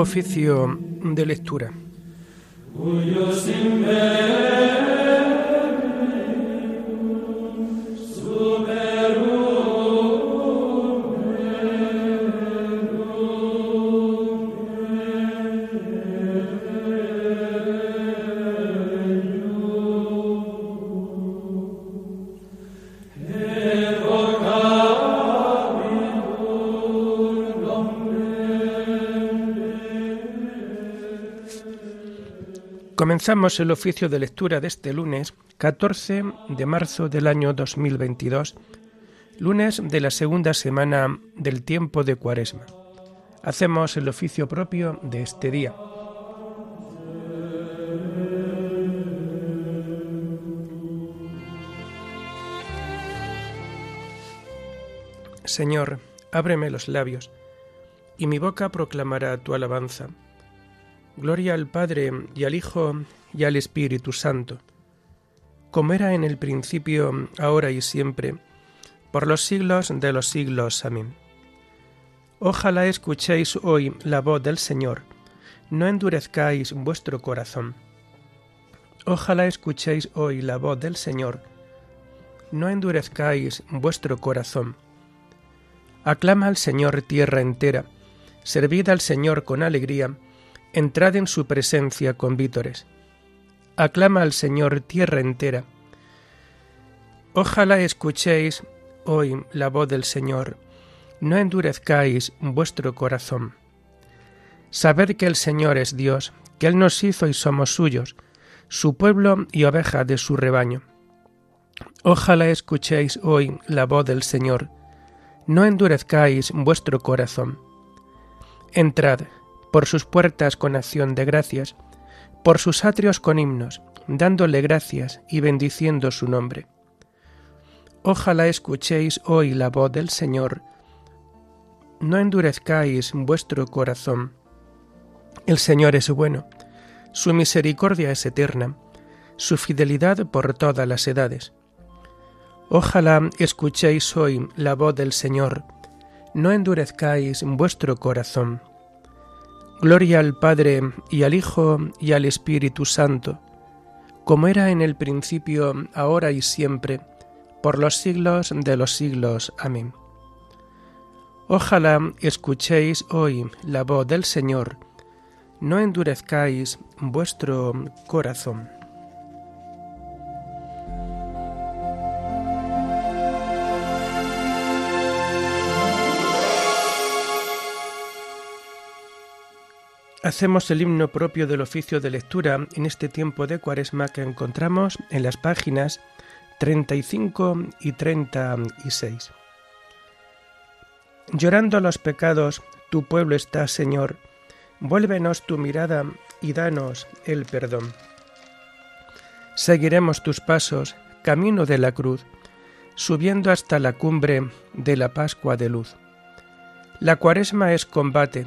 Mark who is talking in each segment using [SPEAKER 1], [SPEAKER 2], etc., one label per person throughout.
[SPEAKER 1] Oficio de lectura. Comenzamos el oficio de lectura de este lunes 14 de marzo del año 2022, lunes de la segunda semana del tiempo de Cuaresma. Hacemos el oficio propio de este día. Señor, ábreme los labios, y mi boca proclamará tu alabanza. Gloria al Padre y al Hijo y al Espíritu Santo, como era en el principio, ahora y siempre, por los siglos de los siglos. Amén. Ojalá escuchéis hoy la voz del Señor, no endurezcáis vuestro corazón. Ojalá escuchéis hoy la voz del Señor, no endurezcáis vuestro corazón. Aclama al Señor tierra entera, servid al Señor con alegría, entrad en su presencia con vítores. Aclama al Señor tierra entera. Ojalá escuchéis hoy la voz del Señor, no endurezcáis vuestro corazón. Sabed que el Señor es Dios, que Él nos hizo y somos suyos, su pueblo y oveja de su rebaño. Ojalá escuchéis hoy la voz del Señor, no endurezcáis vuestro corazón. Entrad, por sus puertas con acción de gracias, por sus atrios con himnos, dándole gracias y bendiciendo su nombre. Ojalá escuchéis hoy la voz del Señor, no endurezcáis vuestro corazón. El Señor es bueno, su misericordia es eterna, su fidelidad por todas las edades. Ojalá escuchéis hoy la voz del Señor, no endurezcáis vuestro corazón. Gloria al Padre y al Hijo y al Espíritu Santo, como era en el principio, ahora y siempre, por los siglos de los siglos. Amén. Ojalá escuchéis hoy la voz del Señor, no endurezcáis vuestro corazón. Hacemos el himno propio del oficio de lectura en este tiempo de cuaresma que encontramos en las páginas 35 y 36. Llorando los pecados, tu pueblo está, Señor, vuélvenos tu mirada y danos el perdón. Seguiremos tus pasos, camino de la cruz, subiendo hasta la cumbre de la Pascua de luz. La cuaresma es combate,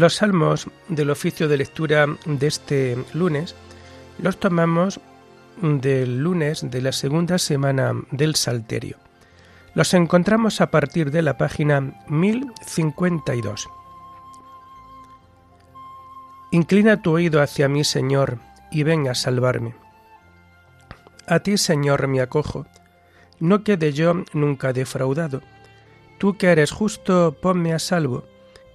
[SPEAKER 1] Los salmos del oficio de lectura de este lunes los tomamos del lunes de la segunda semana del Salterio. Los encontramos a partir de la página 1052. Inclina tu oído hacia mí, Señor, y ven a salvarme. A ti, Señor, me acojo. No quede yo nunca defraudado. Tú que eres justo, ponme a salvo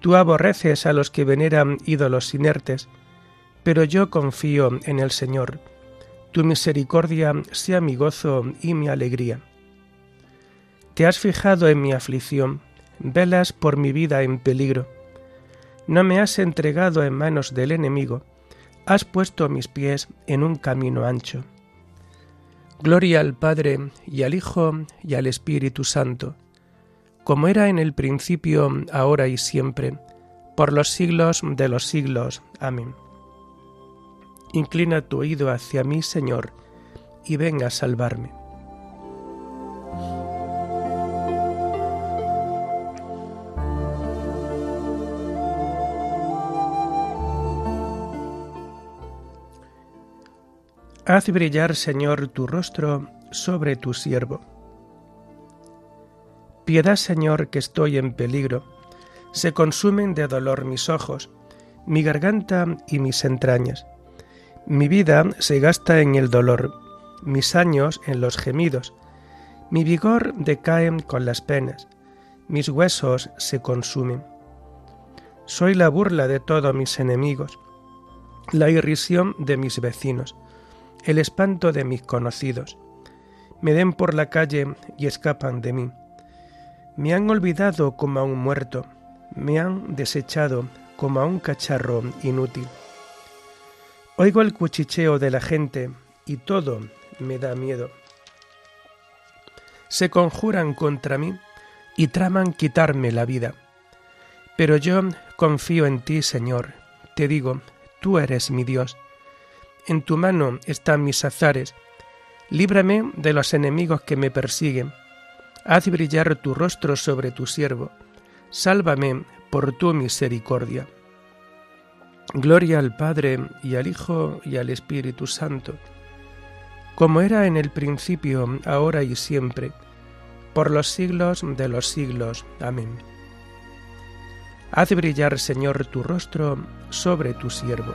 [SPEAKER 1] Tú aborreces a los que veneran ídolos inertes, pero yo confío en el Señor. Tu misericordia sea mi gozo y mi alegría. Te has fijado en mi aflicción, velas por mi vida en peligro. No me has entregado en manos del enemigo, has puesto mis pies en un camino ancho. Gloria al Padre y al Hijo y al Espíritu Santo, como era en el principio, ahora y siempre, por los siglos de los siglos. Amén. Inclina tu oído hacia mí, Señor, y venga a salvarme. Haz brillar, Señor, tu rostro sobre tu siervo. Piedad, Señor, que estoy en peligro. Se consumen de dolor mis ojos, mi garganta y mis entrañas. Mi vida se gasta en el dolor, mis años en los gemidos. Mi vigor decae con las penas, mis huesos se consumen. Soy la burla de todos mis enemigos, la irrisión de mis vecinos el espanto de mis conocidos. Me den por la calle y escapan de mí. Me han olvidado como a un muerto, me han desechado como a un cacharro inútil. Oigo el cuchicheo de la gente y todo me da miedo. Se conjuran contra mí y traman quitarme la vida. Pero yo confío en ti, Señor. Te digo, tú eres mi Dios en tu mano están mis azares. Líbrame de los enemigos que me persiguen. Haz brillar tu rostro sobre tu siervo. Sálvame por tu misericordia. Gloria al Padre y al Hijo y al Espíritu Santo, como era en el principio, ahora y siempre, por los siglos de los siglos. Amén. Haz brillar, Señor, tu rostro sobre tu siervo.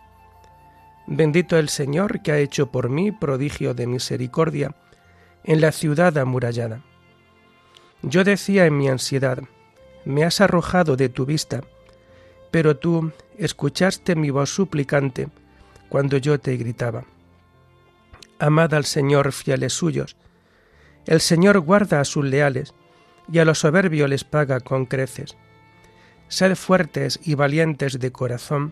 [SPEAKER 1] Bendito el Señor que ha hecho por mí prodigio de misericordia en la ciudad amurallada. Yo decía en mi ansiedad, me has arrojado de tu vista, pero tú escuchaste mi voz suplicante cuando yo te gritaba. Amad al Señor fieles suyos. El Señor guarda a sus leales y a los soberbios les paga con creces. Sed fuertes y valientes de corazón,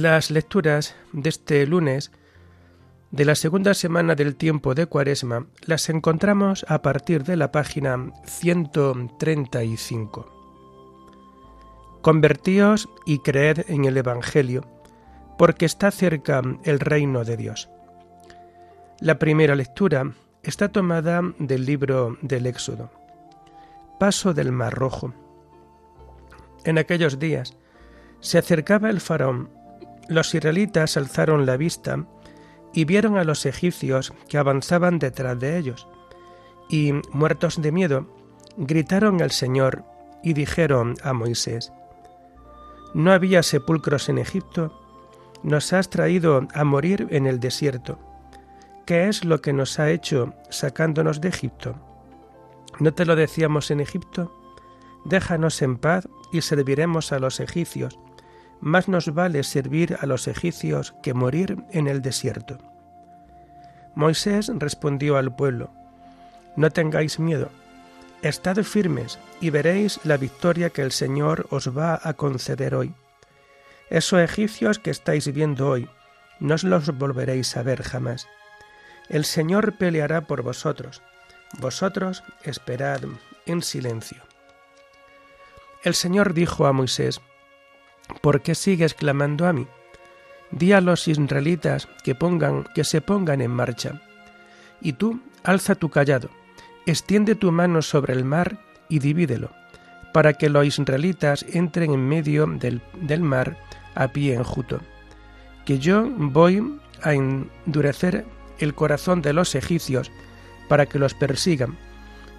[SPEAKER 1] Las lecturas de este lunes de la segunda semana del tiempo de Cuaresma las encontramos a partir de la página 135. Convertíos y creed en el Evangelio, porque está cerca el reino de Dios. La primera lectura está tomada del libro del Éxodo. Paso del Mar Rojo. En aquellos días se acercaba el faraón los israelitas alzaron la vista y vieron a los egipcios que avanzaban detrás de ellos, y, muertos de miedo, gritaron al Señor y dijeron a Moisés, ¿No había sepulcros en Egipto? Nos has traído a morir en el desierto. ¿Qué es lo que nos ha hecho sacándonos de Egipto? ¿No te lo decíamos en Egipto? Déjanos en paz y serviremos a los egipcios más nos vale servir a los egipcios que morir en el desierto. Moisés respondió al pueblo, No tengáis miedo, estad firmes y veréis la victoria que el Señor os va a conceder hoy. Esos egipcios que estáis viendo hoy, no os los volveréis a ver jamás. El Señor peleará por vosotros, vosotros esperad en silencio. El Señor dijo a Moisés, ¿Por qué sigues clamando a mí? Di a los israelitas que pongan, que se pongan en marcha. Y tú, alza tu callado, extiende tu mano sobre el mar y divídelo, para que los israelitas entren en medio del, del mar a pie enjuto. Que yo voy a endurecer el corazón de los egipcios para que los persigan,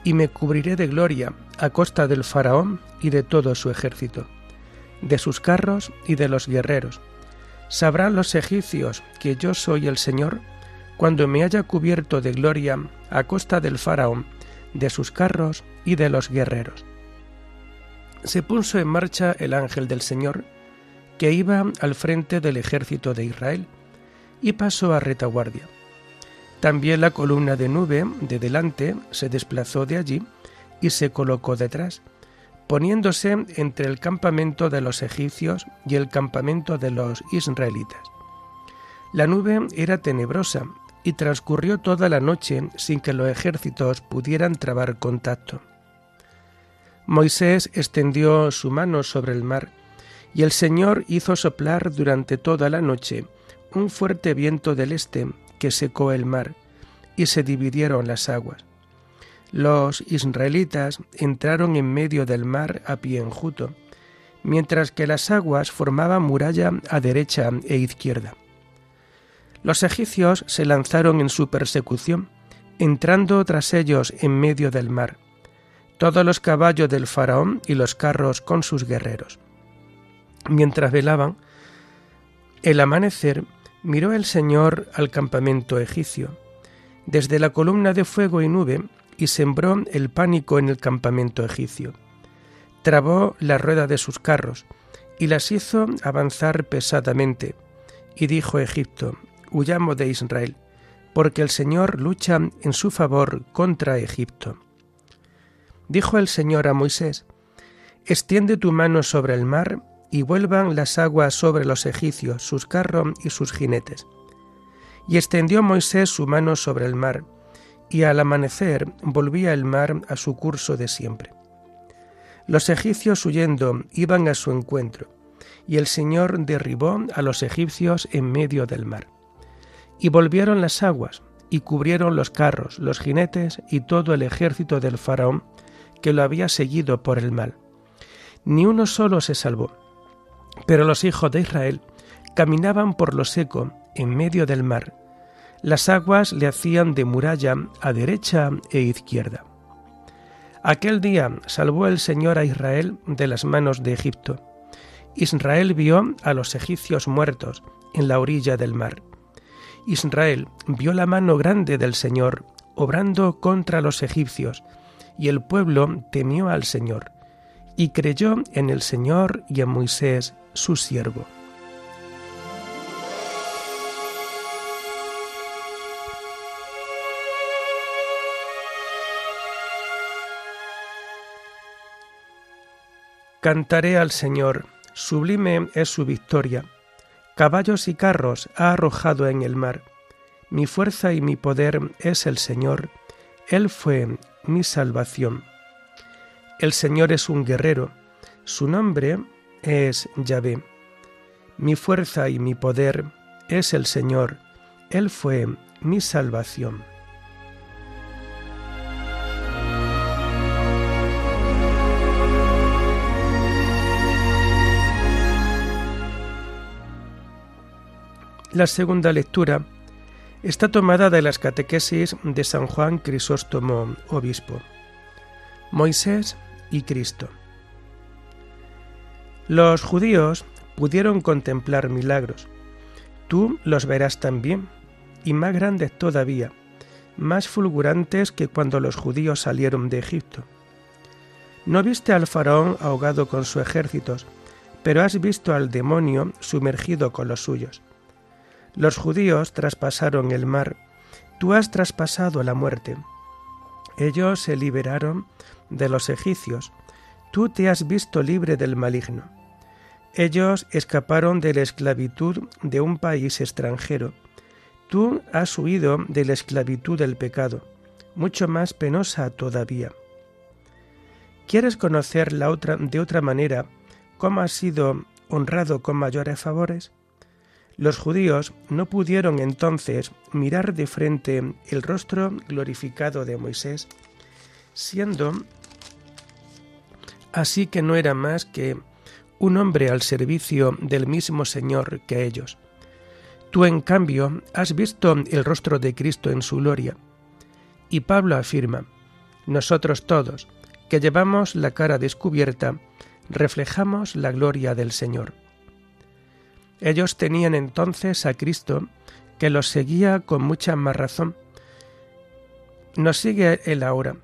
[SPEAKER 1] y me cubriré de gloria a costa del faraón y de todo su ejército, de sus carros y de los guerreros. Sabrán los egipcios que yo soy el Señor cuando me haya cubierto de gloria a costa del faraón, de sus carros y de los guerreros. Se puso en marcha el ángel del Señor, que iba al frente del ejército de Israel, y pasó a retaguardia. También la columna de nube de delante se desplazó de allí y se colocó detrás, poniéndose entre el campamento de los egipcios y el campamento de los israelitas. La nube era tenebrosa y transcurrió toda la noche sin que los ejércitos pudieran trabar contacto. Moisés extendió su mano sobre el mar, y el Señor hizo soplar durante toda la noche un fuerte viento del este que secó el mar, y se dividieron las aguas. Los israelitas entraron en medio del mar a pie enjuto, mientras que las aguas formaban muralla a derecha e izquierda. Los egipcios se lanzaron en su persecución, entrando tras ellos en medio del mar, todos los caballos del faraón y los carros con sus guerreros. Mientras velaban, el amanecer miró el Señor al campamento egipcio, desde la columna de fuego y nube, y sembró el pánico en el campamento egipcio. Trabó la rueda de sus carros, y las hizo avanzar pesadamente. Y dijo Egipto, huyamos de Israel, porque el Señor lucha en su favor contra Egipto. Dijo el Señor a Moisés, extiende tu mano sobre el mar y vuelvan las aguas sobre los egipcios, sus carros y sus jinetes. Y extendió Moisés su mano sobre el mar, y al amanecer volvía el mar a su curso de siempre. Los egipcios huyendo iban a su encuentro, y el Señor derribó a los egipcios en medio del mar. Y volvieron las aguas, y cubrieron los carros, los jinetes y todo el ejército del faraón que lo había seguido por el mal. Ni uno solo se salvó. Pero los hijos de Israel caminaban por lo seco en medio del mar. Las aguas le hacían de muralla a derecha e izquierda. Aquel día salvó el Señor a Israel de las manos de Egipto. Israel vio a los egipcios muertos en la orilla del mar. Israel vio la mano grande del Señor obrando contra los egipcios, y el pueblo temió al Señor, y creyó en el Señor y en Moisés, su siervo. Cantaré al Señor, sublime es su victoria Caballos y carros ha arrojado en el mar. Mi fuerza y mi poder es el Señor. Él fue mi salvación. El Señor es un guerrero. Su nombre es Yahvé. Mi fuerza y mi poder es el Señor. Él fue mi salvación. La segunda lectura está tomada de las catequesis de San Juan Crisóstomo, obispo. Moisés y Cristo. Los judíos pudieron contemplar milagros. Tú los verás también, y más grandes todavía, más fulgurantes que cuando los judíos salieron de Egipto. ¿No viste al faraón ahogado con sus ejércitos, pero has visto al demonio sumergido con los suyos. Los judíos traspasaron el mar, tú has traspasado la muerte. Ellos se liberaron de los egipcios, tú te has visto libre del maligno. Ellos escaparon de la esclavitud de un país extranjero, tú has huido de la esclavitud del pecado, mucho más penosa todavía. ¿Quieres conocer la otra, de otra manera cómo has sido honrado con mayores favores? Los judíos no pudieron entonces mirar de frente el rostro glorificado de Moisés, siendo así que no era más que un hombre al servicio del mismo Señor que ellos. Tú, en cambio, has visto el rostro de Cristo en su gloria. Y Pablo afirma, nosotros todos, que llevamos la cara descubierta, reflejamos la gloria del Señor. Ellos tenían entonces a Cristo que los seguía con mucha más razón. Nos sigue él ahora,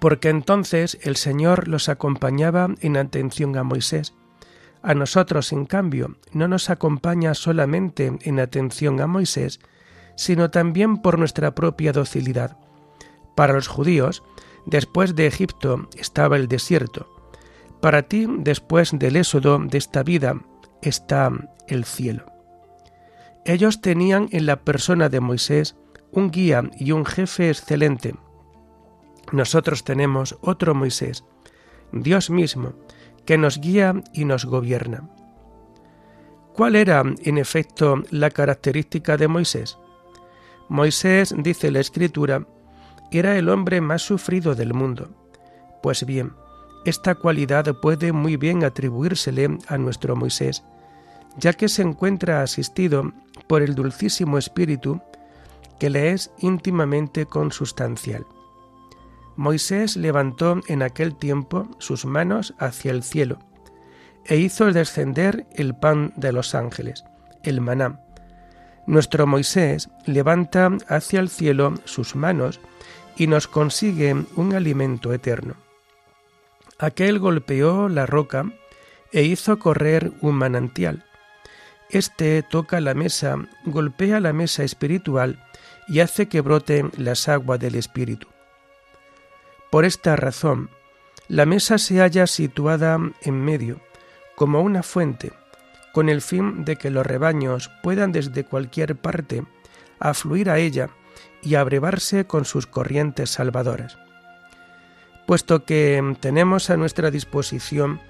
[SPEAKER 1] porque entonces el Señor los acompañaba en atención a Moisés. A nosotros, en cambio, no nos acompaña solamente en atención a Moisés, sino también por nuestra propia docilidad. Para los judíos, Después de Egipto estaba el desierto. Para ti, después del éxodo de esta vida, está el cielo. Ellos tenían en la persona de Moisés un guía y un jefe excelente. Nosotros tenemos otro Moisés, Dios mismo, que nos guía y nos gobierna. ¿Cuál era, en efecto, la característica de Moisés? Moisés, dice la Escritura, era el hombre más sufrido del mundo. Pues bien, esta cualidad puede muy bien atribuírsele a nuestro Moisés, ya que se encuentra asistido por el dulcísimo Espíritu que le es íntimamente consustancial. Moisés levantó en aquel tiempo sus manos hacia el cielo e hizo descender el pan de los ángeles, el maná. Nuestro Moisés levanta hacia el cielo sus manos y nos consigue un alimento eterno. Aquel golpeó la roca e hizo correr un manantial. Este toca la mesa, golpea la mesa espiritual y hace que broten las aguas del espíritu. Por esta razón, la mesa se halla situada en medio, como una fuente, con el fin de que los rebaños puedan desde cualquier parte afluir a ella y abrevarse con sus corrientes salvadoras. Puesto que tenemos a nuestra disposición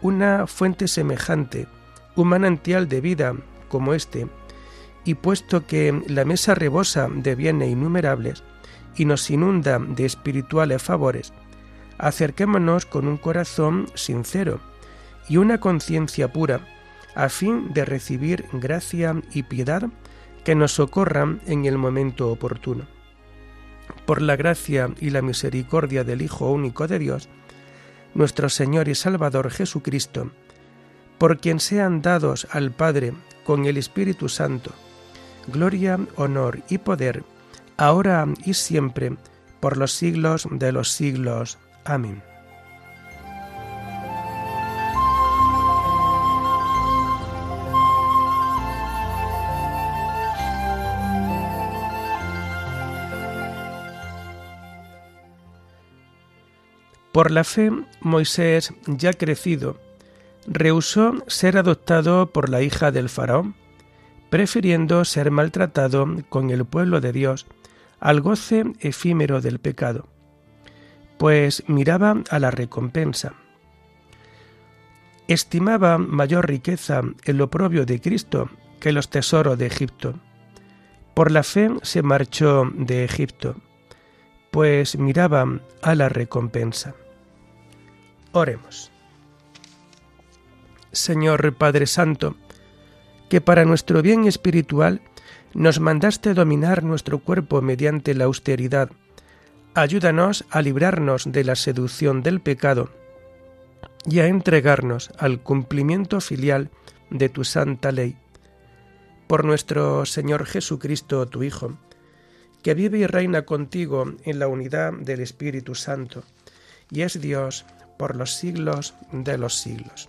[SPEAKER 1] una fuente semejante, un manantial de vida como este, y puesto que la mesa rebosa de bienes innumerables y nos inunda de espirituales favores, acerquémonos con un corazón sincero y una conciencia pura, a fin de recibir gracia y piedad que nos socorran en el momento oportuno. Por la gracia y la misericordia del Hijo único de Dios, nuestro Señor y Salvador Jesucristo, por quien sean dados al Padre con el Espíritu Santo, gloria, honor y poder, ahora y siempre, por los siglos de los siglos. Amén. Por la fe, Moisés, ya crecido, rehusó ser adoptado por la hija del faraón, prefiriendo ser maltratado con el pueblo de Dios al goce efímero del pecado, pues miraba a la recompensa. Estimaba mayor riqueza el oprobio de Cristo que los tesoros de Egipto. Por la fe se marchó de Egipto, pues miraba a la recompensa. Oremos. Señor Padre Santo, que para nuestro bien espiritual nos mandaste dominar nuestro cuerpo mediante la austeridad, ayúdanos a librarnos de la seducción del pecado y a entregarnos al cumplimiento filial de tu santa ley. Por nuestro Señor Jesucristo, tu Hijo, que vive y reina contigo en la unidad del Espíritu Santo, y es Dios por los siglos de los siglos.